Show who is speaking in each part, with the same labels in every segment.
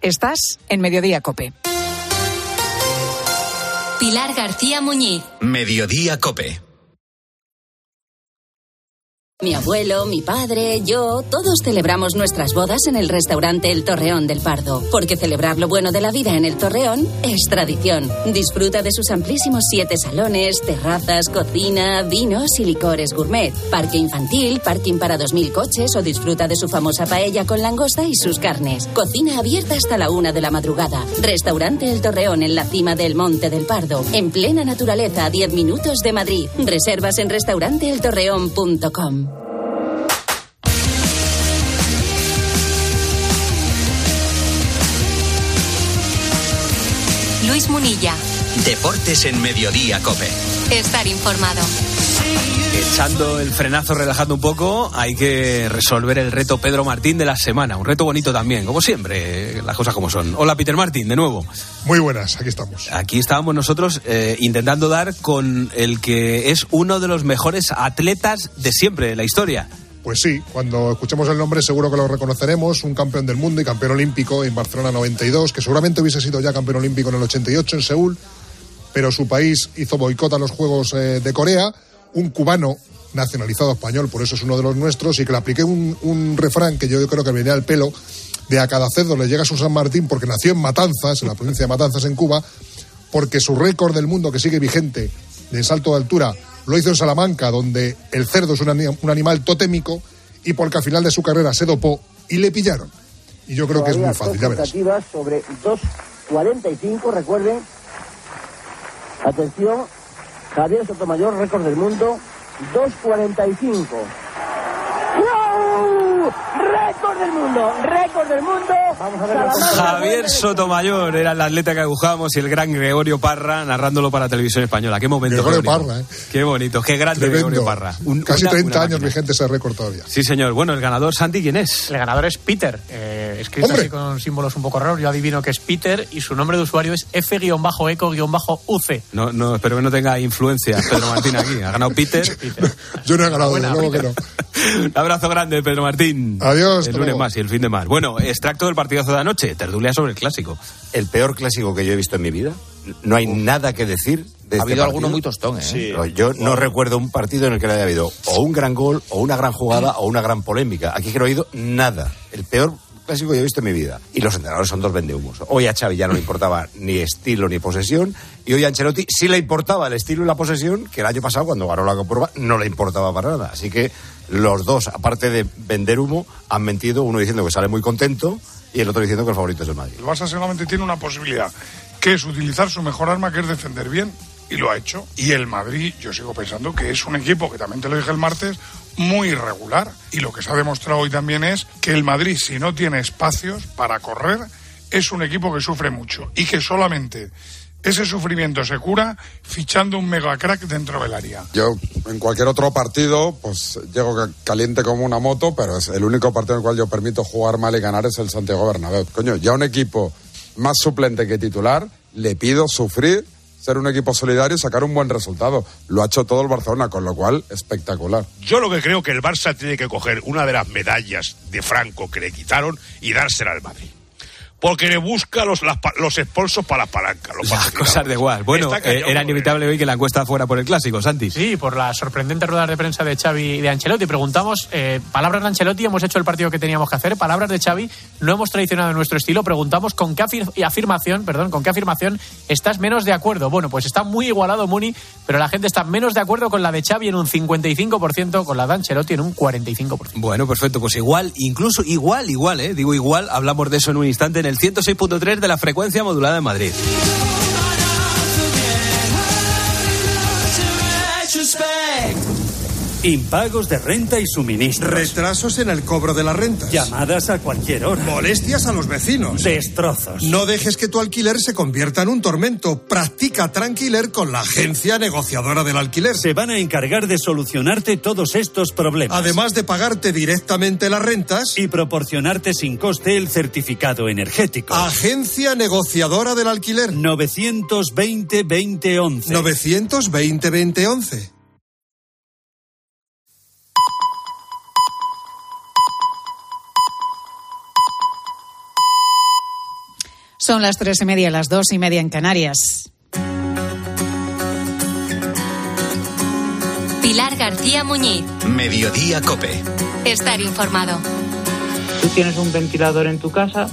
Speaker 1: Estás en Mediodía Cope.
Speaker 2: Pilar García Muñiz.
Speaker 3: Mediodía Cope.
Speaker 4: Mi abuelo, mi padre, yo, todos celebramos nuestras bodas en el restaurante El Torreón del Pardo, porque celebrar lo bueno de la vida en el Torreón es tradición. Disfruta de sus amplísimos siete salones, terrazas, cocina, vinos y licores gourmet, parque infantil, parking para dos mil coches o disfruta de su famosa paella con langosta y sus carnes. Cocina abierta hasta la una de la madrugada. Restaurante El Torreón en la cima del Monte del Pardo, en plena naturaleza a 10 minutos de Madrid. Reservas en restauranteeltorreón.com.
Speaker 2: Luis Munilla.
Speaker 3: Deportes en Mediodía Cope.
Speaker 2: Estar informado.
Speaker 5: Echando el frenazo, relajando un poco, hay que resolver el reto Pedro Martín de la semana. Un reto bonito también, como siempre, las cosas como son. Hola Peter Martín, de nuevo.
Speaker 6: Muy buenas, aquí estamos.
Speaker 5: Aquí estábamos nosotros eh, intentando dar con el que es uno de los mejores atletas de siempre de la historia.
Speaker 6: Pues sí, cuando escuchemos el nombre seguro que lo reconoceremos, un campeón del mundo y campeón olímpico en Barcelona 92, que seguramente hubiese sido ya campeón olímpico en el 88 en Seúl, pero su país hizo boicot a los Juegos eh, de Corea, un cubano nacionalizado español, por eso es uno de los nuestros, y que le apliqué un, refrán que yo creo que venía al pelo, de a cada cerdo le llega su San Martín porque nació en Matanzas, en la provincia de Matanzas en Cuba, porque su récord del mundo que sigue vigente de salto de altura lo hizo en Salamanca, donde el cerdo es un, ani- un animal totémico, y porque al final de su carrera se dopó y le pillaron. Y yo creo que es muy fácil, ya verás.
Speaker 7: sobre 2.45, recuerden. Atención, Javier Sotomayor, récord del mundo, 2.45. ¡Récord del mundo! ¡Récord del mundo! Vamos a ver la
Speaker 5: Javier Sotomayor era el atleta que agujábamos y el gran Gregorio Parra narrándolo para televisión española. Qué momento.
Speaker 6: Gregorio
Speaker 5: qué.
Speaker 6: Parra, ¿eh?
Speaker 5: Qué bonito, qué grande
Speaker 6: Tremendo.
Speaker 5: Gregorio Parra. Un-
Speaker 6: Casi
Speaker 5: una-
Speaker 6: 30
Speaker 5: una
Speaker 6: años vigente ese récord todavía.
Speaker 5: Sí, señor. Bueno, el ganador, Santi, ¿quién es?
Speaker 8: El ganador es Peter, eh, escrito
Speaker 6: ¡Hombre!
Speaker 8: así con símbolos un poco raros. Yo adivino que es Peter y su nombre de usuario es F-eco-uc.
Speaker 5: No, no, espero que no tenga influencia Pedro Martín aquí. Ha ganado Peter.
Speaker 6: Yo no he ganado,
Speaker 8: Buena,
Speaker 6: luego que no.
Speaker 5: Un abrazo grande, Pedro Martín.
Speaker 6: Adiós,
Speaker 5: El lunes
Speaker 6: luego.
Speaker 5: más y el fin de más. Bueno, extracto del partidazo de anoche. Tertulia sobre el clásico.
Speaker 9: el peor clásico que yo he visto en mi vida. No hay nada que decir. De
Speaker 10: Ha
Speaker 9: este
Speaker 10: habido alguno muy tostón, ¿eh?
Speaker 9: Pero Yo no recuerdo un partido en el que no haya habido o un gran gol, o una gran jugada, o una gran polémica. Aquí que no ha habido nada. El peor clásico que yo he visto en mi vida. Y los entrenadores son dos vendehumos. Hoy a Xavi ya no le importaba ni estilo ni posesión. Y hoy a Ancelotti sí le importaba el estilo y la posesión, que el año pasado, cuando ganó la Copa, no le importaba para nada. Así que los dos, aparte de vender humo, han mentido. Uno diciendo que sale muy contento y el otro diciendo que el favorito es el Madrid.
Speaker 11: El Barça solamente tiene una posibilidad, que es utilizar su mejor arma, que es defender bien, y lo ha hecho. Y el Madrid, yo sigo pensando que es un equipo, que también te lo dije el martes, muy irregular. Y lo que se ha demostrado hoy también es que el Madrid, si no tiene espacios para correr, es un equipo que sufre mucho y que solamente ese sufrimiento se cura fichando un mega crack dentro del área.
Speaker 12: Yo en cualquier otro partido pues llego ca- caliente como una moto, pero es el único partido en el cual yo permito jugar mal y ganar es el Santiago Bernabéu. Coño, ya un equipo más suplente que titular, le pido sufrir, ser un equipo solidario y sacar un buen resultado. Lo ha hecho todo el Barcelona, con lo cual espectacular.
Speaker 13: Yo lo que creo que el Barça tiene que coger una de las medallas de Franco que le quitaron y dársela al Madrid. Porque le busca los, las los expulsos para las palancas. Los
Speaker 5: Las cosas de igual. Bueno, eh, era inevitable hoy que la encuesta fuera por el clásico, Santi.
Speaker 8: Sí, por las sorprendentes ruedas de prensa de Xavi y de Ancelotti. Preguntamos, eh, palabras de Ancelotti, hemos hecho el partido que teníamos que hacer. Palabras de Xavi, no hemos traicionado nuestro estilo. Preguntamos con qué afir- afirmación, perdón, con qué afirmación estás menos de acuerdo. Bueno, pues está muy igualado Muni, pero la gente está menos de acuerdo con la de Xavi en un 55%, con la de Ancelotti en un 45%.
Speaker 5: Bueno, perfecto. Pues igual, incluso igual, igual, ¿eh? Digo igual, hablamos de eso en un instante en el 106.3 de la frecuencia modulada de Madrid.
Speaker 14: Impagos de renta y suministros.
Speaker 15: Retrasos en el cobro de la renta.
Speaker 14: Llamadas a cualquier hora.
Speaker 15: Molestias a los vecinos.
Speaker 14: Destrozos.
Speaker 15: No dejes que tu alquiler se convierta en un tormento. Practica Tranquiler con la agencia negociadora del alquiler.
Speaker 14: Se van a encargar de solucionarte todos estos problemas.
Speaker 15: Además de pagarte directamente las rentas.
Speaker 14: Y proporcionarte sin coste el certificado energético.
Speaker 15: Agencia negociadora del alquiler.
Speaker 14: 920-2011.
Speaker 15: 920-2011.
Speaker 1: Son las tres y media, las dos y media en Canarias.
Speaker 2: Pilar García Muñiz.
Speaker 3: Mediodía Cope.
Speaker 2: Estar informado.
Speaker 10: Tú tienes un ventilador en tu casa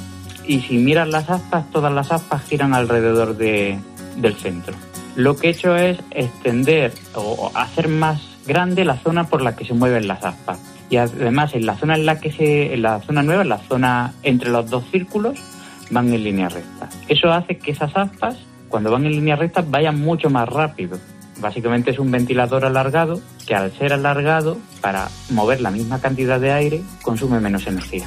Speaker 10: y si miras las aspas, todas las aspas giran alrededor de, del centro. Lo que he hecho es extender o hacer más grande la zona por la que se mueven las aspas. Y además en la zona en la que se, en la zona nueva, en la zona entre los dos círculos, van en línea recta. Eso hace que esas aspas, cuando van en línea recta, vayan mucho más rápido. Básicamente es un ventilador alargado que al ser alargado, para mover la misma cantidad de aire, consume menos energía.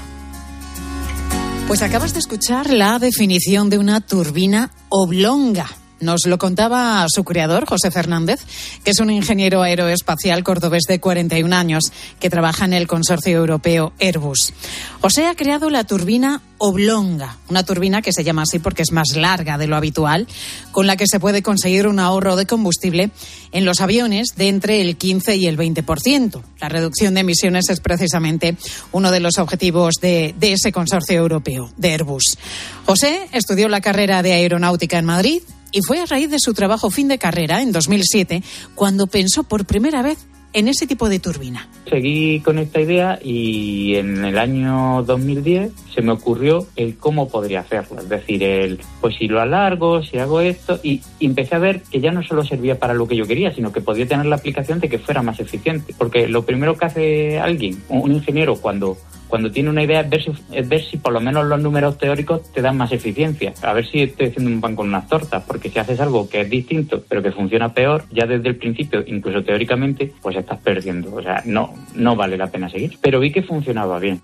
Speaker 1: Pues acabas de escuchar la definición de una turbina oblonga. Nos lo contaba su creador, José Fernández, que es un ingeniero aeroespacial cordobés de 41 años que trabaja en el consorcio europeo Airbus. José ha creado la turbina oblonga, una turbina que se llama así porque es más larga de lo habitual, con la que se puede conseguir un ahorro de combustible en los aviones de entre el 15 y el 20%. La reducción de emisiones es precisamente uno de los objetivos de, de ese consorcio europeo, de Airbus. José estudió la carrera de aeronáutica en Madrid y fue a raíz de su trabajo fin de carrera, en 2007, cuando pensó por primera vez en ese tipo de turbina.
Speaker 10: Seguí con esta idea y en el año 2010 se me ocurrió el cómo podría hacerlo. Es decir, el, pues si lo alargo, si hago esto, y, empecé a ver que ya no solo servía para lo que yo quería, sino que podía tener la aplicación de que fuera más eficiente. Porque lo primero que hace alguien, un ingeniero, cuando cuando tiene una idea es ver, si, es ver si por lo menos los números teóricos te dan más eficiencia. A ver si estoy haciendo un pan con unas tortas, porque si haces algo que es distinto, pero que funciona peor, ya desde el principio, incluso teóricamente, pues estás perdiendo. O sea, no, no vale la pena seguir. Pero vi que funcionaba bien.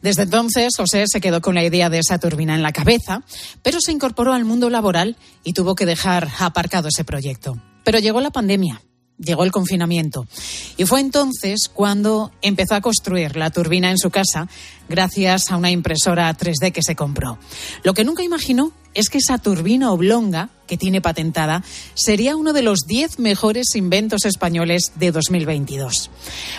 Speaker 1: Desde entonces, José se quedó con la idea de esa turbina en la cabeza, pero se incorporó al mundo laboral y tuvo que dejar aparcado ese proyecto. Pero llegó la pandemia llegó el confinamiento. Y fue entonces cuando empezó a construir la turbina en su casa gracias a una impresora 3D que se compró. Lo que nunca imaginó es que esa turbina oblonga que tiene patentada sería uno de los 10 mejores inventos españoles de 2022.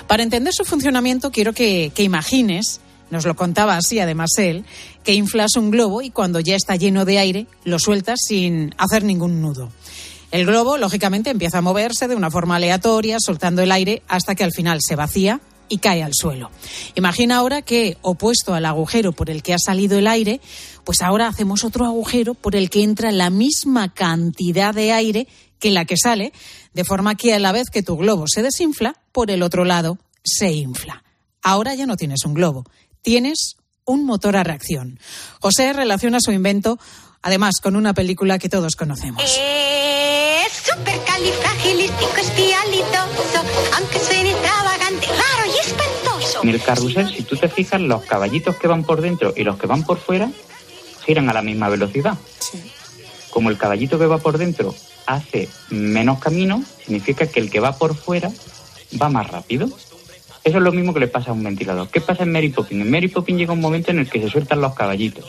Speaker 1: Para entender su funcionamiento quiero que, que imagines nos lo contaba así además él, que inflas un globo y cuando ya está lleno de aire lo sueltas sin hacer ningún nudo. El globo, lógicamente, empieza a moverse de una forma aleatoria, soltando el aire hasta que al final se vacía y cae al suelo. Imagina ahora que, opuesto al agujero por el que ha salido el aire, pues ahora hacemos otro agujero por el que entra la misma cantidad de aire que la que sale, de forma que a la vez que tu globo se desinfla, por el otro lado se infla. Ahora ya no tienes un globo, tienes un motor a reacción. José relaciona su invento además con una película que todos conocemos.
Speaker 16: Es supercalifragilístico espialidoso, aunque suene extravagante, raro y espantoso.
Speaker 10: En el carrusel, si tú te fijas, los caballitos que van por dentro y los que van por fuera giran a la misma velocidad. Como el caballito que va por dentro hace menos camino, significa que el que va por fuera va más rápido. Eso es lo mismo que le pasa a un ventilador. ¿Qué pasa en Mary Poppins? En Mary Poppins llega un momento en el que se sueltan los caballitos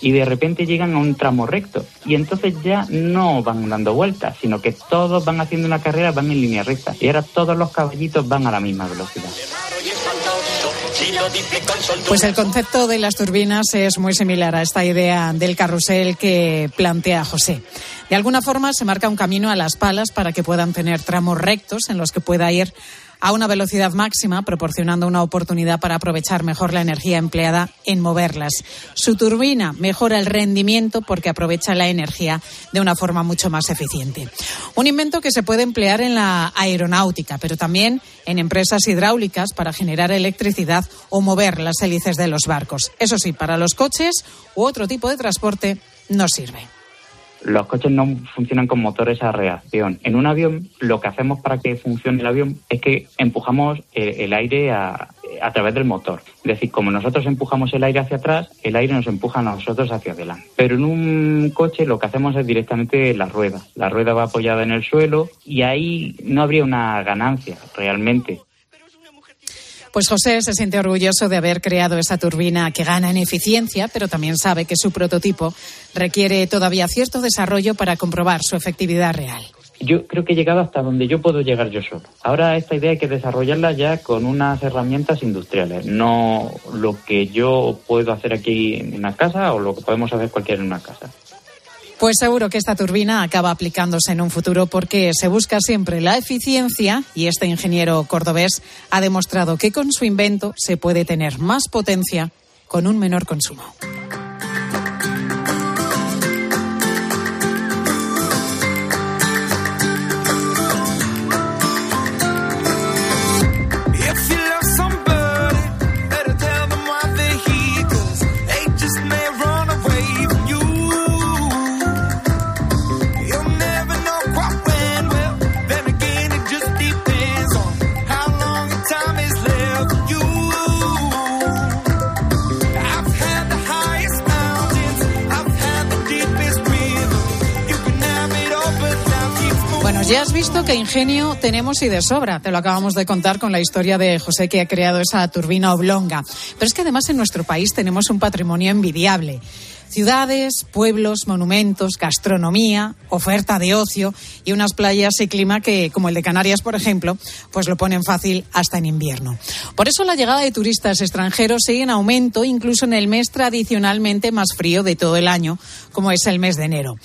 Speaker 10: y de repente llegan a un tramo recto y entonces ya no van dando vueltas, sino que todos van haciendo una carrera, van en línea recta y ahora todos los caballitos van a la misma velocidad.
Speaker 1: Pues el concepto de las turbinas es muy similar a esta idea del carrusel que plantea José. De alguna forma se marca un camino a las palas para que puedan tener tramos rectos en los que pueda ir a una velocidad máxima, proporcionando una oportunidad para aprovechar mejor la energía empleada en moverlas. Su turbina mejora el rendimiento porque aprovecha la energía de una forma mucho más eficiente. Un invento que se puede emplear en la aeronáutica, pero también en empresas hidráulicas para generar electricidad o mover las hélices de los barcos. Eso sí, para los coches u otro tipo de transporte no sirve
Speaker 10: los coches no funcionan con motores a reacción. En un avión, lo que hacemos para que funcione el avión es que empujamos el, aire a, a, través del motor. Es decir, como nosotros empujamos el aire hacia atrás, el aire nos empuja a nosotros hacia adelante. Pero en un coche lo que hacemos es directamente la rueda. La rueda va apoyada en el suelo y ahí no habría una ganancia realmente.
Speaker 1: Pues José se siente orgulloso de haber creado esa turbina que gana en eficiencia, pero también sabe que su prototipo requiere todavía cierto desarrollo para comprobar su efectividad real.
Speaker 10: yo creo que he llegado hasta donde yo puedo llegar yo solo. Ahora esta idea hay que desarrollarla ya con unas herramientas industriales, no lo que yo puedo hacer aquí en una casa o lo que podemos hacer cualquiera en una casa.
Speaker 1: Pues seguro que esta turbina acaba aplicándose en un futuro porque se busca siempre la eficiencia y este ingeniero cordobés ha demostrado que con su invento se puede tener más potencia con un menor consumo. Ya has visto que ingenio tenemos y de sobra. Te lo acabamos de contar con la historia de José que ha creado esa turbina oblonga. Pero es que además en nuestro país tenemos un patrimonio envidiable. Ciudades, pueblos, monumentos, gastronomía, oferta de ocio y unas playas y clima que, como el de Canarias, por ejemplo, pues lo ponen fácil hasta en invierno. Por eso la llegada de turistas extranjeros sigue en aumento, incluso en el mes tradicionalmente más frío de todo el año, como es el mes de enero.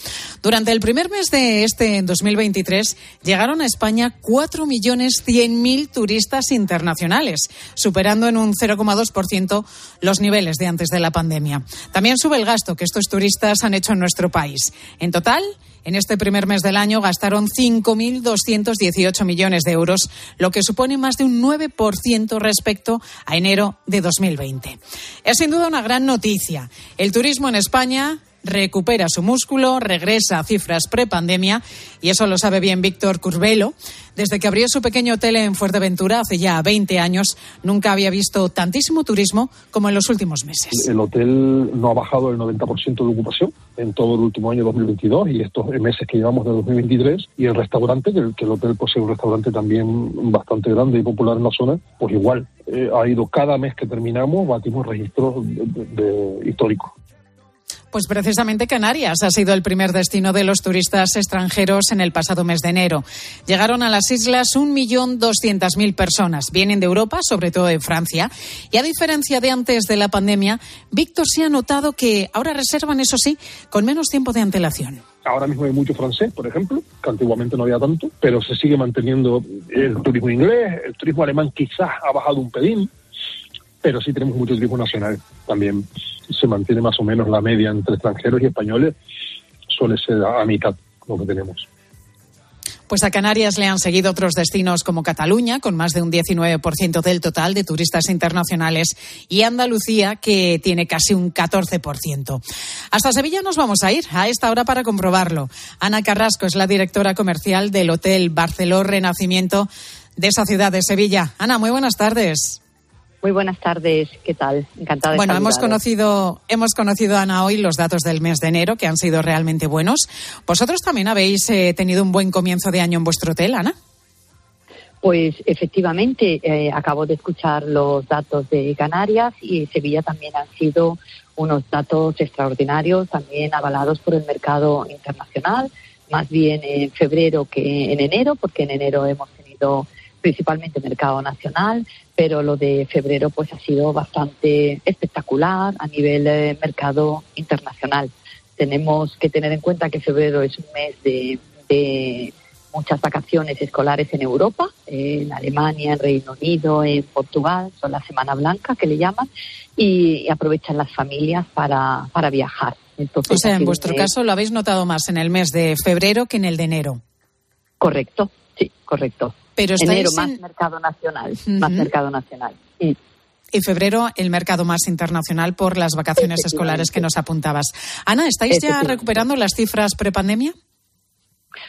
Speaker 1: Durante el primer mes de este 2023 llegaron a España 4.100.000 turistas internacionales, superando en un 0,2% los niveles de antes de la pandemia. También sube el gasto que estos turistas han hecho en nuestro país. En total, en este primer mes del año gastaron 5.218 millones de euros, lo que supone más de un 9% respecto a enero de 2020. Es sin duda una gran noticia. El turismo en España recupera su músculo, regresa a cifras prepandemia y eso lo sabe bien Víctor Curvelo. Desde que abrió su pequeño hotel en Fuerteventura hace ya 20 años, nunca había visto tantísimo turismo como en los últimos meses.
Speaker 17: El hotel no ha bajado el 90% de ocupación en todo el último año 2022 y estos meses que llevamos de 2023. Y el restaurante, que el, que el hotel posee un restaurante también bastante grande y popular en la zona, pues igual, eh, ha ido cada mes que terminamos, batimos registros de- históricos.
Speaker 1: Pues precisamente Canarias ha sido el primer destino de los turistas extranjeros en el pasado mes de enero. Llegaron a las islas 1.200.000 personas. Vienen de Europa, sobre todo de Francia. Y a diferencia de antes de la pandemia, Víctor sí ha notado que ahora reservan, eso sí, con menos tiempo de antelación.
Speaker 17: Ahora mismo hay mucho francés, por ejemplo, que antiguamente no había tanto, pero se sigue manteniendo el turismo inglés, el turismo alemán quizás ha bajado un pelín, pero sí tenemos mucho turismo nacional también. Se mantiene más o menos la media entre extranjeros y españoles, suele ser a, mitad lo que tenemos.
Speaker 1: Pues a Canarias le han seguido otros destinos como Cataluña, con más de un 19% del total de turistas internacionales, y Andalucía, que tiene casi un 14%. Hasta Sevilla nos vamos a ir a esta hora para comprobarlo. Ana Carrasco es la directora comercial del Hotel Barceló Renacimiento de esa ciudad de Sevilla. Ana, muy buenas tardes.
Speaker 18: Muy buenas tardes, ¿qué tal? Encantada de
Speaker 1: Bueno, hemos conocido, hemos conocido, Ana, hoy los datos del mes de enero, que han sido realmente buenos. Vosotros también habéis eh, tenido un buen comienzo de año en vuestro hotel, Ana.
Speaker 18: Pues efectivamente, eh, acabo de escuchar los datos de Canarias y Sevilla también han sido unos datos extraordinarios, también avalados por el mercado internacional, más bien en febrero que en enero, porque en enero hemos tenido principalmente mercado nacional, pero lo de febrero pues ha sido bastante espectacular a nivel eh, mercado internacional. Tenemos que tener en cuenta que febrero es un mes de, de muchas vacaciones escolares en Europa, en Alemania, en Reino Unido, en Portugal, son la Semana Blanca que le llaman, y, aprovechan las familias para, para viajar. Entonces,
Speaker 1: O sea, en vuestro
Speaker 18: mes-
Speaker 1: caso lo habéis notado más en el mes de febrero que en el de enero.
Speaker 18: Correcto, sí, correcto.
Speaker 1: Pero estáis
Speaker 18: Enero más
Speaker 1: en-
Speaker 18: mercado nacional, más mercado nacional. Sí.
Speaker 1: Y febrero el mercado más internacional por las vacaciones escolares que nos apuntabas. Ana, ¿estáis ya recuperando las cifras prepandemia?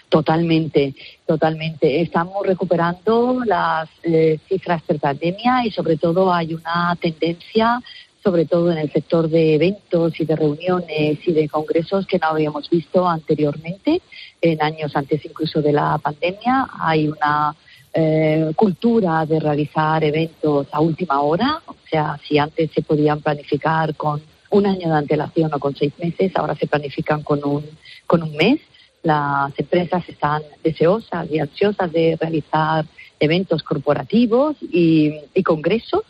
Speaker 18: Totalmente, totalmente. Estamos recuperando las eh, cifras de pandemia y sobre todo hay una tendencia, sobre todo en el sector de eventos y de reuniones y de congresos que no habíamos visto anteriormente, en años antes incluso de la pandemia. Hay una eh, cultura de realizar eventos a última hora, o sea, si antes se podían planificar con un año de antelación o con seis meses, ahora se planifican con un, con un mes. Las empresas están deseosas y ansiosas de realizar eventos corporativos y, congresos.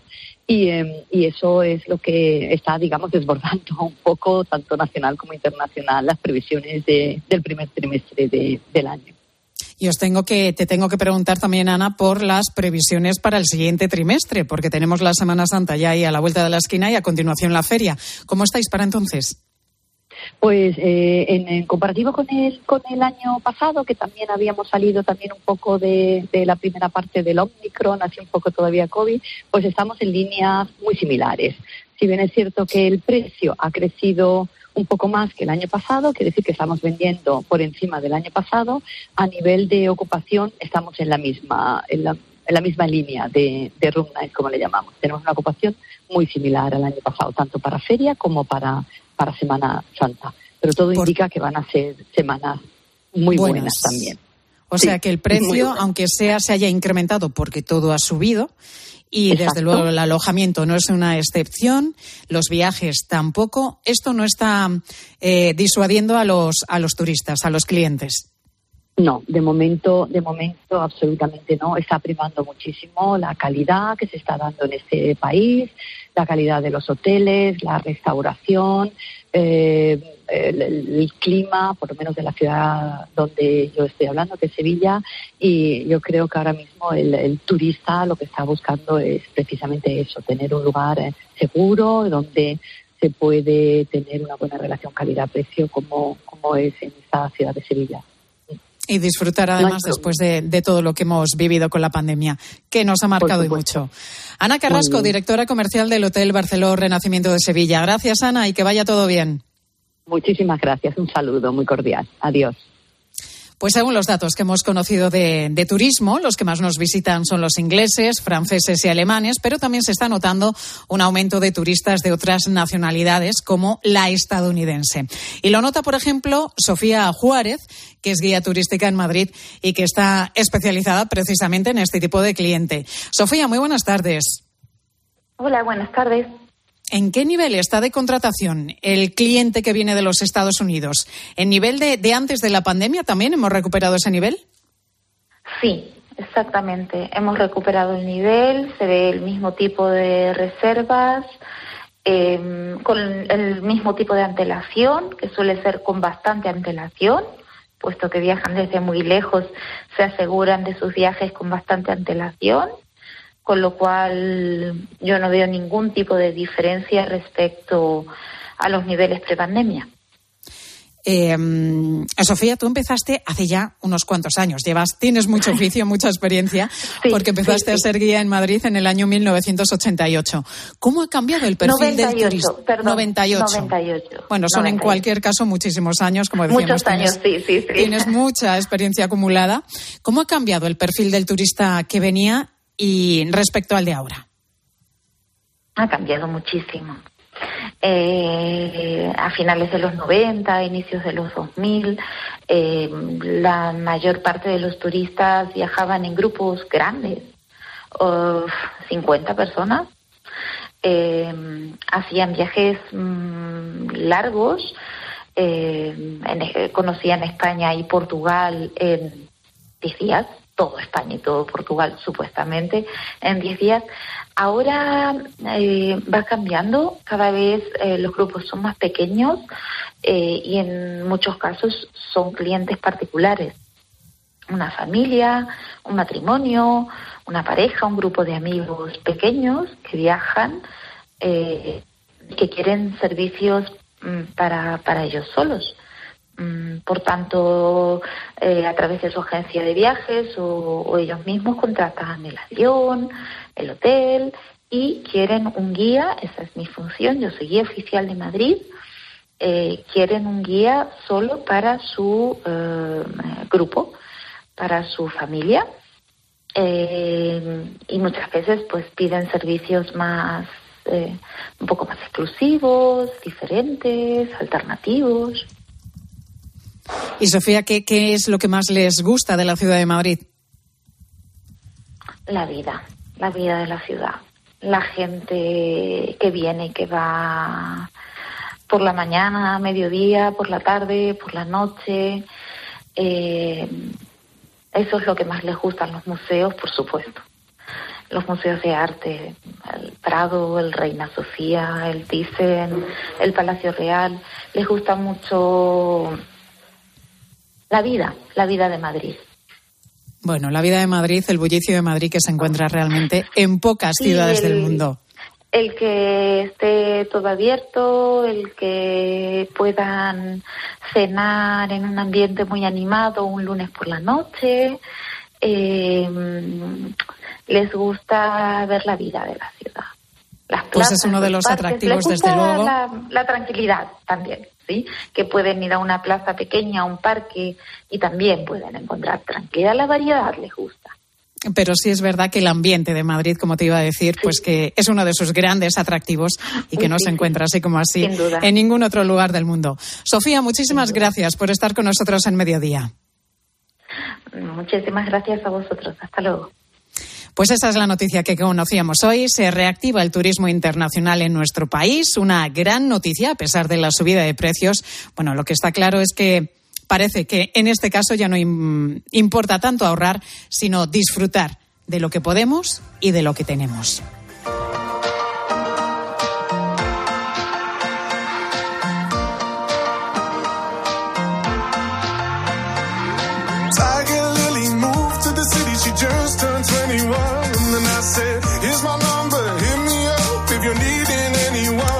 Speaker 18: Y, eh, y eso es lo que está, digamos, desbordando un poco, tanto nacional como internacional, las previsiones de- del primer trimestre de- del año.
Speaker 1: Y os tengo que, te tengo que preguntar también, Ana, por las previsiones para el siguiente trimestre, porque tenemos la Semana Santa ya ahí a la vuelta de la esquina y a continuación la feria. ¿Cómo estáis para entonces?
Speaker 18: Pues eh, en, en comparativo con el, con el año pasado, que también habíamos salido también un poco de, de la primera parte del Omicron, así un poco todavía COVID, pues estamos en líneas muy similares. Si bien es cierto que el precio ha crecido un poco más que el año pasado, quiere decir que estamos vendiendo por encima del año pasado, a nivel de ocupación estamos en la misma, en la, en la misma línea de, de room night, como le llamamos. Tenemos una ocupación muy similar al año pasado, tanto para feria como para, para Semana Santa. Pero todo indica que van a ser semanas muy buenas,
Speaker 1: Buenas.
Speaker 18: también.
Speaker 1: O
Speaker 18: Sí,
Speaker 1: sea que el precio, aunque sea, se haya incrementado porque todo ha subido. Y desde luego el alojamiento no es una excepción, los viajes tampoco. Esto no está eh, disuadiendo a los, a los turistas, a los clientes.
Speaker 18: No, de momento, de momento absolutamente no. Está primando muchísimo la calidad que se está dando en este país, la calidad de los hoteles, la restauración, eh, el, el clima, por lo menos de la ciudad donde yo estoy hablando, que es Sevilla, y yo creo que ahora mismo el, el turista lo que está buscando es precisamente eso, tener un lugar eh, seguro donde se puede tener una buena relación calidad-precio como, como es en esta ciudad de Sevilla.
Speaker 1: Y disfrutar además después de, de todo lo que hemos vivido con la pandemia, que nos ha marcado y mucho. Ana Carrasco, directora comercial del Hotel Barceló Renacimiento de Sevilla. Gracias, Ana, y que vaya todo bien.
Speaker 18: Muchísimas gracias. Un saludo muy cordial. Adiós.
Speaker 1: Pues según los datos que hemos conocido de, de turismo, los que más nos visitan son los ingleses, franceses y alemanes, pero también se está notando un aumento de turistas de otras nacionalidades, como la estadounidense. Y lo nota, por ejemplo, Sofía Juárez, que es guía turística en Madrid y que está especializada precisamente en este tipo de cliente. Sofía, muy buenas tardes.
Speaker 19: Hola, buenas tardes.
Speaker 1: ¿En qué nivel está de contratación el cliente que viene de los Estados Unidos? ¿En nivel de, antes de la pandemia también hemos recuperado ese nivel?
Speaker 19: Sí, exactamente. Hemos recuperado el nivel, se ve el mismo tipo de reservas, eh, con el mismo tipo de antelación, que suele ser con bastante antelación, puesto que viajan desde muy lejos, se aseguran de sus viajes con bastante antelación, con lo cual yo no veo ningún tipo de diferencia respecto a los niveles prepandemia.
Speaker 1: Eh, Sofía, tú empezaste hace ya unos cuantos años. Llevas, tienes mucho oficio, mucha experiencia, porque empezaste a ser guía en Madrid en el año 1988. ¿Cómo ha cambiado el perfil del
Speaker 19: 98,
Speaker 1: turista?
Speaker 19: perdón,
Speaker 1: 98.
Speaker 19: 98.
Speaker 1: Bueno, son en
Speaker 19: 98.
Speaker 1: cualquier caso muchísimos años, como decíamos.
Speaker 19: Muchos años,
Speaker 1: tienes-
Speaker 19: sí, sí, sí.
Speaker 1: Tienes mucha experiencia acumulada. ¿Cómo ha cambiado el perfil del turista que venía y respecto al de ahora?
Speaker 19: Ha cambiado muchísimo. Eh, a finales de los 90, inicios de los 2000, eh, la mayor parte de los turistas viajaban en grupos grandes, uf, 50 personas. Eh, hacían viajes mm, largos, eh, en- conocían España y Portugal en 10 días, todo España y todo Portugal supuestamente en 10 días. Ahora eh, va cambiando, cada vez eh, los grupos son más pequeños eh, y en muchos casos son clientes particulares. Una familia, un matrimonio, una pareja, un grupo de amigos pequeños que viajan, que quieren servicios mm, para, para ellos solos. Mm, Por tanto, eh, a través de su agencia de viajes o, ellos mismos contratan el avión, el hotel y quieren un guía, esa es mi función, yo soy guía oficial de Madrid, eh, quieren un guía solo para su eh, grupo, para su familia y muchas veces pues piden servicios más, un poco más exclusivos, diferentes, alternativos.
Speaker 1: Y Sofía, ¿qué, qué es lo que más les gusta de la ciudad de Madrid?
Speaker 19: la vida, la vida de la ciudad. La gente que viene y que va por la mañana, mediodía, por la tarde, por la noche. Eh, eso es lo que más les gustan los museos, por supuesto. Los museos de arte, el Prado, el Reina Sofía, el Thyssen, el Palacio Real, les gusta mucho la vida, la vida de Madrid.
Speaker 1: Bueno, la vida de Madrid, el bullicio de Madrid que se encuentra realmente en pocas ciudades del
Speaker 19: el-
Speaker 1: mundo.
Speaker 19: El que esté todo abierto, el que puedan cenar en un ambiente muy animado un lunes por la noche. eh, les gusta ver la vida de la ciudad. Las
Speaker 1: Pues es uno de los atractivos, desde luego.
Speaker 19: La, la tranquilidad también, ¿sí? Que pueden ir a una plaza pequeña, a un parque y también pueden encontrar tranquilidad. La variedad les gusta.
Speaker 1: Pero sí es verdad que el ambiente de Madrid, como te iba a decir, pues que es uno de sus grandes atractivos y que no se encuentra así como así en ningún otro lugar del mundo. Sofía, muchísimas gracias por estar con nosotros en Mediodía.
Speaker 19: Muchísimas gracias a vosotros. Hasta luego.
Speaker 1: Pues esa es la noticia que conocíamos hoy. Se reactiva el turismo internacional en nuestro país. Una gran noticia a pesar de la subida de precios. Bueno, lo que está claro es que parece que en este caso ya no im- importa tanto ahorrar, sino disfrutar de lo que podemos y de lo que tenemos.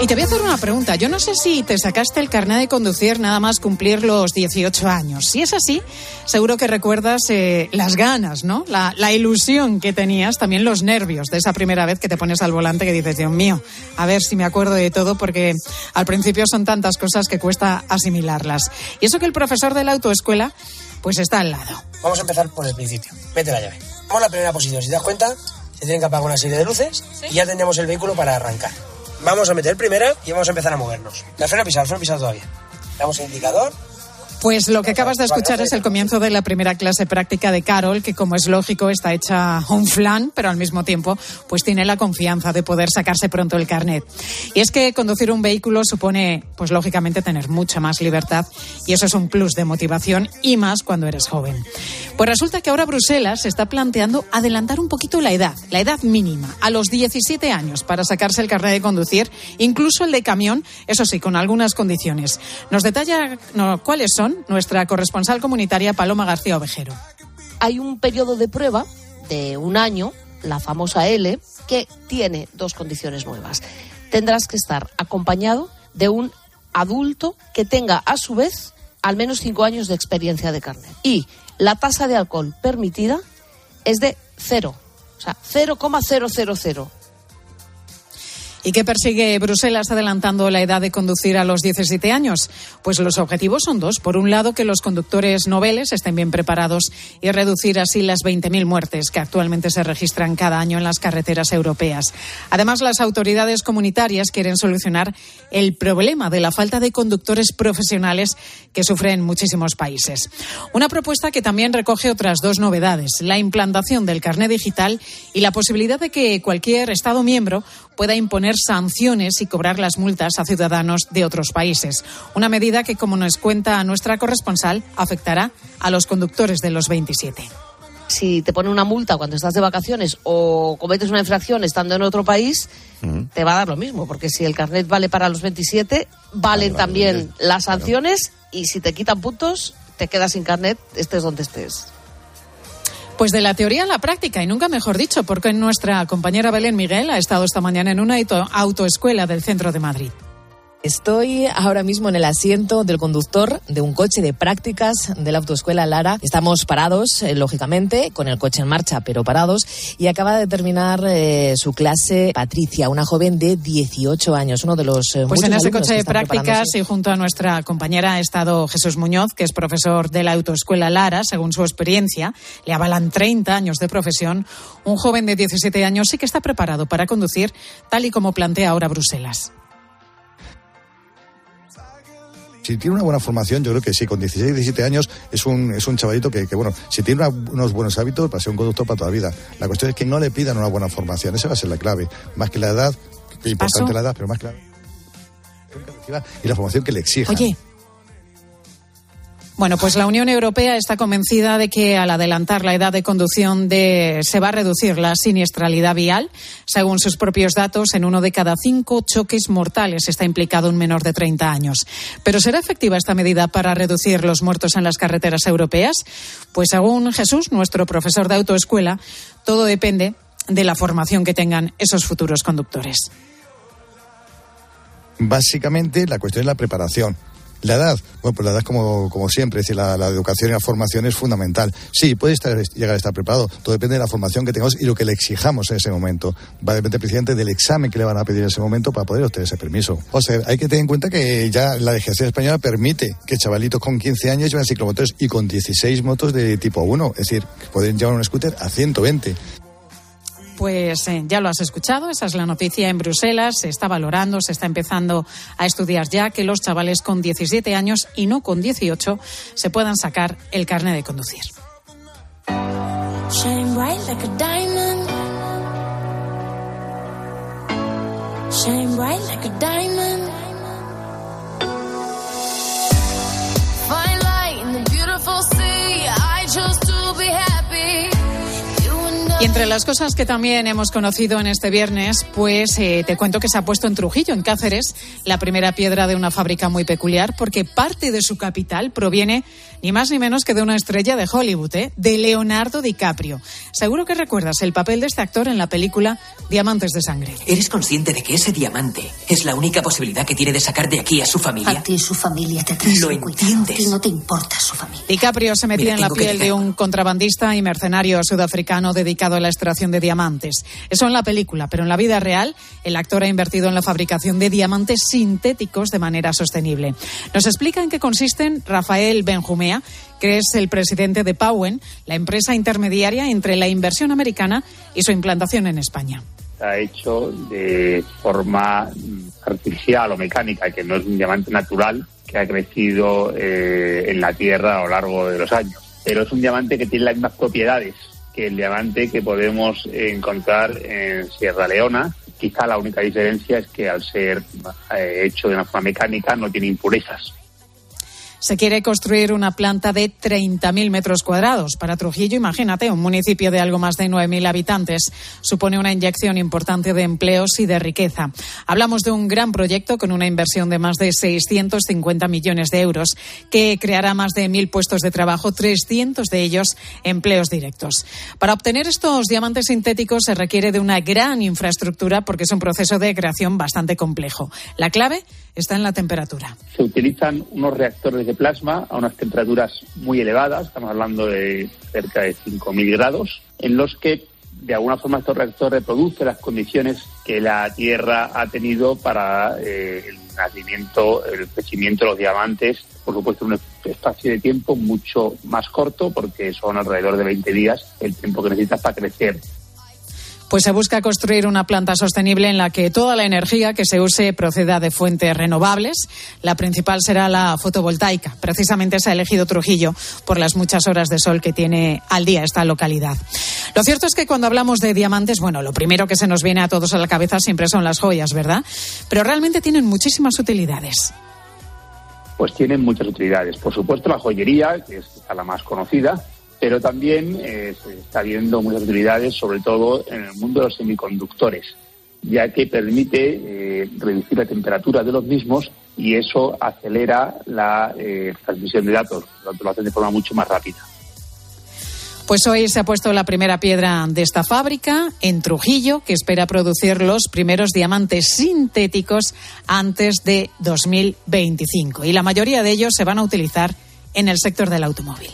Speaker 1: Y te voy a hacer una pregunta. Yo no sé si te sacaste el carnet de conducir nada más cumplir los 18 años. Si es así, seguro que recuerdas eh, las ganas, ¿no? La, la ilusión que tenías, también los nervios de esa primera vez que te pones al volante que dices, Dios mío, a ver si me acuerdo de todo porque al principio son tantas cosas que cuesta asimilarlas. Y eso que el profesor de la autoescuela pues está al lado.
Speaker 20: Vamos a empezar por el principio. Mete la llave. Vamos a la primera posición. Si te das cuenta, se tienen que apagar una serie de luces y ya tendremos el vehículo para arrancar. Vamos a meter primera y vamos a empezar a movernos. La freno pisado, el freno pisado todavía. Damos el indicador.
Speaker 1: Pues lo que acabas de escuchar es el comienzo de la primera clase práctica de Carol, que como es lógico está hecha un flan, pero al mismo tiempo pues tiene la confianza de poder sacarse pronto el carnet. Y es que conducir un vehículo supone pues lógicamente tener mucha más libertad y eso es un plus de motivación y más cuando eres joven. Pues resulta que ahora Bruselas se está planteando adelantar un poquito la edad, la edad mínima, a los 17 años para sacarse el carnet de conducir, incluso el de camión, eso sí, con algunas condiciones. Nos detalla no, cuáles son nuestra corresponsal comunitaria Paloma García Ovejero.
Speaker 21: hay un periodo de prueba de un año, la famosa L, que tiene dos condiciones nuevas. Tendrás que estar acompañado de un adulto que tenga a su vez al menos cinco años de experiencia de carnet. Y la tasa de alcohol permitida es de cero, o sea, 0,000.
Speaker 1: ¿Y qué persigue Bruselas adelantando la edad de conducir a los 17 años? Pues los objetivos son dos. Por un lado, que los conductores noveles estén bien preparados y reducir así las 20.000 muertes que actualmente se registran cada año en las carreteras europeas. Además, las autoridades comunitarias quieren solucionar el problema de la falta de conductores profesionales que sufren muchísimos países. Una propuesta que también recoge otras dos novedades, la implantación del carné digital y la posibilidad de que cualquier Estado miembro pueda imponer sanciones y cobrar las multas a ciudadanos de otros países. Una medida que, como nos cuenta nuestra corresponsal, afectará a los conductores de los 27.
Speaker 21: Si te pone una multa cuando estás de vacaciones o cometes una infracción estando en otro país, te va a dar lo mismo, porque si el carnet vale para los 27, valen también las sanciones y si te quitan puntos, te quedas sin carnet, estés donde estés.
Speaker 1: Pues de la teoría a la práctica, y nunca mejor dicho, porque nuestra compañera Belén Miguel ha estado esta mañana en una auto- autoescuela del centro de Madrid.
Speaker 22: Estoy ahora mismo en el asiento del conductor de un coche de prácticas de la autoescuela Lara. Estamos parados, eh, lógicamente, con el coche en marcha, pero parados. Y acaba de terminar eh, su clase Patricia, una joven de 18 años, uno de los eh,
Speaker 1: Pues en ese
Speaker 22: alumnos
Speaker 1: coche de prácticas y junto a nuestra compañera ha estado Jesús Muñoz, que es profesor de la autoescuela Lara, según su experiencia, le avalan 30 años de profesión. Un joven de 17 años sí que está preparado para conducir, tal y como plantea ahora Bruselas.
Speaker 23: Si tiene una buena formación, yo creo que sí, con 16, 17 años es un, es un chavalito que, que, bueno, si tiene una- unos buenos hábitos, va a ser un conductor para toda la vida. La cuestión es que no le pidan una buena formación, esa va a ser la clave. Más que la edad, que importante
Speaker 1: Paso.
Speaker 23: la edad, pero más la y la formación que le exijan.
Speaker 1: Oye, Bueno, pues la Unión Europea está convencida de que al adelantar la edad de conducción de, se va a reducir la siniestralidad vial. Según sus propios datos, en uno de cada cinco choques mortales está implicado un menor de 30 años. ¿Pero será efectiva esta medida para reducir los muertos en las carreteras europeas? Pues según Jesús, nuestro profesor de autoescuela, todo depende de la formación que tengan esos futuros conductores.
Speaker 23: Básicamente, la cuestión es la preparación. La edad, bueno, pues la edad como, como siempre, es decir, la, educación y la formación es fundamental. Sí, puede estar, llegar a estar preparado, todo depende de la formación que tengamos y lo que le exijamos en ese momento. Va a depender presidente del examen que le van a pedir en ese momento para poder obtener ese permiso. O sea, hay que tener en cuenta que ya la legislación española permite que chavalitos con 15 años lleven ciclomotores y con 16 motos de tipo 1, es decir, pueden llevar un scooter a 120.
Speaker 1: Pues eh, ya lo has escuchado, esa es la noticia en Bruselas, se está valorando, se está empezando a estudiar ya que los chavales con 17 años y no con 18 se puedan sacar el carnet de conducir. Y entre las cosas que también hemos conocido en este viernes, pues eh, te cuento que se ha puesto en Trujillo, en Cáceres, la primera piedra de una fábrica muy peculiar, porque parte de su capital proviene ni más ni menos que de una estrella de Hollywood, ¿eh? de Leonardo DiCaprio. Seguro que recuerdas el papel de este actor en la película Diamantes de Sangre.
Speaker 24: ¿Eres consciente de que ese diamante es la única posibilidad que tiene de sacar de aquí a su familia?
Speaker 25: A ti su familia te trae
Speaker 24: Lo
Speaker 25: cuidado.
Speaker 24: entiendes.
Speaker 25: A ti no te importa su familia.
Speaker 1: DiCaprio se metía
Speaker 24: Mira,
Speaker 1: en la piel de un contrabandista y mercenario sudafricano dedicado la extracción de diamantes. Eso en la película, pero en la vida real, el actor ha invertido en la fabricación de diamantes sintéticos de manera sostenible. Nos explica en qué consisten Rafael Benjumea, que es el presidente de Powen, la empresa intermediaria entre la inversión americana y su implantación en España.
Speaker 26: Está hecho de forma mm, artificial o mecánica, que no es un diamante natural que ha crecido eh, en la Tierra a lo largo de los años. Pero es un diamante que tiene las mismas propiedades que el diamante que podemos encontrar en Sierra Leona. Quizá la única diferencia es que al ser eh, hecho de una forma mecánica no tiene impurezas.
Speaker 1: Se quiere construir una planta de 30.000 metros cuadrados. Para Trujillo, imagínate, un municipio de algo más de 9.000 habitantes. Supone una inyección importante de empleos y de riqueza. Hablamos de un gran proyecto con una inversión de más de 650 millones de euros que creará más de 1.000 puestos de trabajo, 300 de ellos empleos directos. Para obtener estos diamantes sintéticos se requiere de una gran infraestructura porque es un proceso de creación bastante complejo. La clave está en la temperatura.
Speaker 26: se utilizan unos reactores de plasma a unas temperaturas muy elevadas, estamos hablando de cerca de 5.000 grados, en los que de alguna forma estos reactores reproducen las condiciones que la Tierra ha tenido para eh, el nacimiento, el crecimiento de los diamantes, por supuesto en un espacio de tiempo mucho más corto, porque son alrededor de 20 días el tiempo que necesitas para crecer
Speaker 1: Pues se busca construir una planta sostenible en la que toda la energía que se use proceda de fuentes renovables. La principal será la fotovoltaica. Precisamente se ha elegido Trujillo por las muchas horas de sol que tiene al día esta localidad. Lo cierto es que cuando hablamos de diamantes, bueno, lo primero que se nos viene a todos a la cabeza siempre son las joyas, ¿verdad? Pero realmente tienen muchísimas utilidades.
Speaker 26: pues tienen muchas utilidades. Por supuesto, la joyería, que es la más conocida, pero también eh, se está viendo muchas utilidades, sobre todo en el mundo de los semiconductores, ya que permite eh, reducir la temperatura de los mismos y eso acelera la eh, transmisión de datos, lo hace de forma mucho más rápida.
Speaker 1: Pues hoy se ha puesto la primera piedra de esta fábrica en Trujillo, que espera producir los primeros diamantes sintéticos antes de 2025. Y la mayoría de ellos se van a utilizar en el sector del automóvil.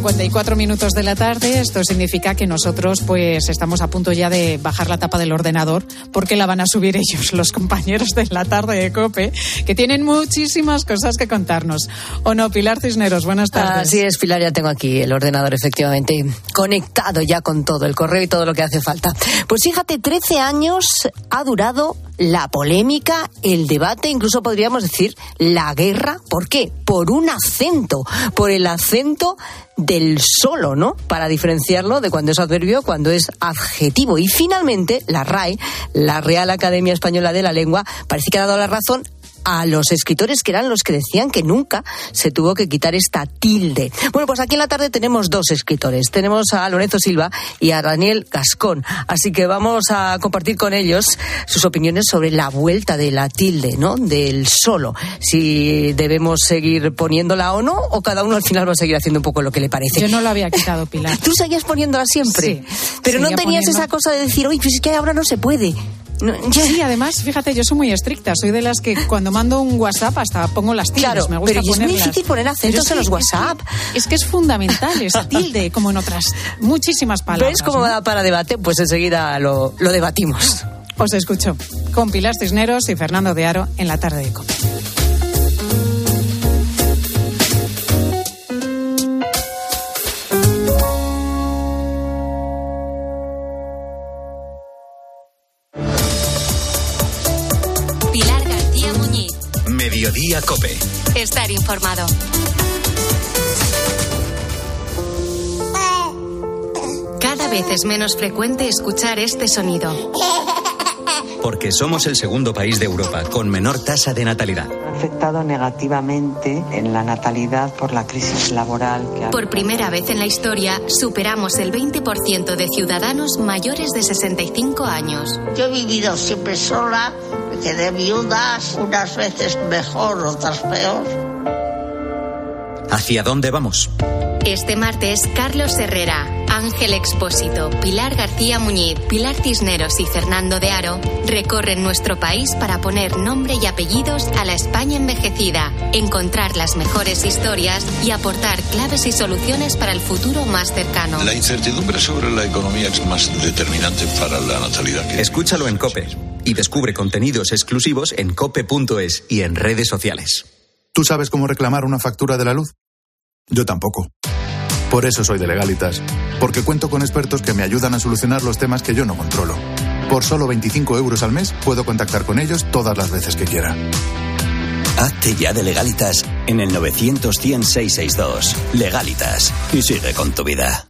Speaker 1: 54 minutos de la tarde, esto significa que nosotros pues estamos a punto ya de bajar la tapa del ordenador porque la van a subir ellos, los compañeros de la tarde de COPE, que tienen muchísimas cosas que contarnos. ¿O no, Pilar Cisneros? Buenas tardes.
Speaker 27: Así es, Pilar, ya tengo aquí el ordenador, efectivamente, conectado ya con todo, el correo y todo lo que hace falta. Pues fíjate, 13 años ha durado la polémica, el debate, incluso podríamos decir la guerra. ¿Por qué? Por un acento, por el acento del solo, ¿no? Para diferenciarlo de cuando es adverbio, cuando es adjetivo. Y finalmente, la RAE, la Real Academia Española de la Lengua, parece que ha dado la razón a los escritores que eran los que decían que nunca se tuvo que quitar esta tilde. Bueno, pues aquí en la tarde tenemos dos escritores. Tenemos a Lorenzo Silva y a Daniel Gascón. Así que vamos a compartir con ellos sus opiniones sobre la vuelta de la tilde, ¿no? Del solo. Si debemos seguir poniéndola o no, o cada uno al final va a seguir haciendo un poco lo que le parece.
Speaker 1: Yo no lo había quitado, Pilar.
Speaker 27: Tú seguías poniéndola siempre.
Speaker 1: Sí,
Speaker 27: pero no tenías
Speaker 1: poniendo-
Speaker 27: esa cosa de decir, oye, pues es que ahora no se puede. No,
Speaker 1: Sí, además, fíjate, yo soy muy estricta. Soy de las que cuando mando un WhatsApp hasta pongo las tildes.
Speaker 27: Claro,
Speaker 1: me gusta
Speaker 27: pero y es muy
Speaker 1: ponerlas.
Speaker 27: difícil poner acentos en
Speaker 1: es
Speaker 27: los
Speaker 1: que- es que-
Speaker 27: WhatsApp.
Speaker 1: Es que es fundamental esa tilde, como en otras muchísimas palabras.
Speaker 27: ¿Ves cómo
Speaker 1: ¿no?
Speaker 27: da para debate? Pues enseguida lo, lo debatimos.
Speaker 1: Os escucho con Pilar Cisneros y Fernando de Aro en la tarde de COPE.
Speaker 3: Mediodía Cope.
Speaker 2: Estar informado. Cada vez es menos frecuente escuchar este sonido.
Speaker 3: Porque somos el segundo país de Europa con menor tasa de natalidad.
Speaker 28: afectado negativamente en la natalidad por la crisis laboral que ha
Speaker 2: Por primera vez en la historia, superamos el 20% de ciudadanos mayores de 65 años.
Speaker 29: Yo he vivido siempre sola, me quedé viuda, unas veces mejor, otras peor.
Speaker 3: ¿Hacia dónde vamos?
Speaker 2: Este martes, Carlos Herrera, Ángel Expósito, Pilar García Muñiz, Pilar Cisneros y Fernando de Aro recorren nuestro país para poner nombre y apellidos a la España envejecida, encontrar las mejores historias y aportar claves y soluciones para el futuro más cercano.
Speaker 30: La incertidumbre sobre la economía es más determinante para la natalidad que
Speaker 3: Escúchalo en Cope y descubre contenidos exclusivos en cope.es y en redes sociales.
Speaker 31: ¿Tú sabes cómo reclamar una factura de la luz? Yo tampoco. Por eso soy de Legalitas, porque cuento con expertos que me ayudan a solucionar los temas que yo no controlo. Por solo 25 euros al mes puedo contactar con ellos todas las veces que quiera.
Speaker 32: Hazte ya de legalitas en el 900 100 662. Legalitas. Y sigue con tu vida.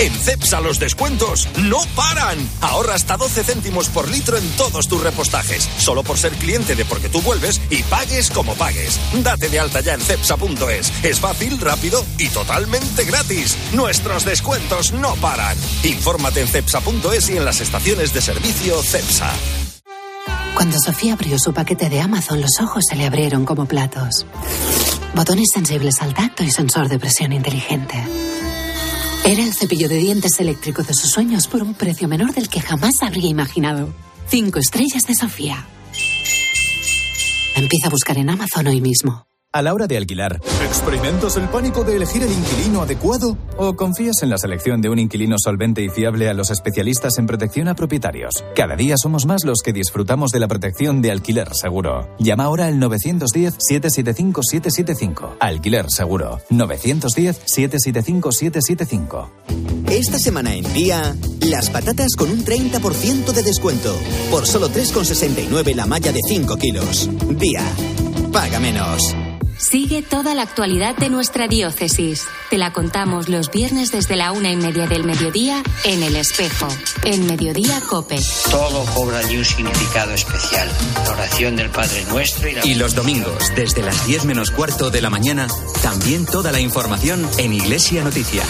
Speaker 33: En CEPSA los descuentos no paran. Ahorra hasta 12 céntimos por litro en todos tus repostajes. Solo por ser cliente de Porque tú vuelves y pagues como pagues. Date de alta ya en CEPSA.es. Es fácil, rápido y totalmente gratis. Nuestros descuentos no paran. Infórmate en CEPSA.es y en las estaciones de servicio CEPSA.
Speaker 34: Cuando Sofía abrió su paquete de Amazon, los ojos se le abrieron como platos. Botones sensibles al tacto y sensor de presión inteligente. Era el cepillo de dientes eléctrico de sus sueños por un precio menor del que jamás habría imaginado. Cinco estrellas de Sofía. Empieza a buscar en Amazon hoy mismo.
Speaker 35: A la hora de alquilar, ¿experimentas el pánico de elegir el inquilino adecuado? ¿O confías en la selección de un inquilino solvente y fiable a los especialistas en protección a propietarios? Cada día somos más los que disfrutamos de la protección de alquiler seguro. Llama ahora al 910-775-775. Alquiler seguro. 910-775-775.
Speaker 36: Esta semana en Día, las patatas con un 30% de descuento. Por solo 3,69 la malla de 5 kilos. Día. Paga menos.
Speaker 2: Sigue toda la actualidad de nuestra diócesis. Te la contamos los viernes desde la una y media del mediodía en El Espejo, en Mediodía Cope.
Speaker 37: Todo cobra allí un significado especial. La oración del Padre Nuestro y la...
Speaker 3: Y los domingos, desde las 10 menos cuarto de la mañana, también toda la información en Iglesia Noticia.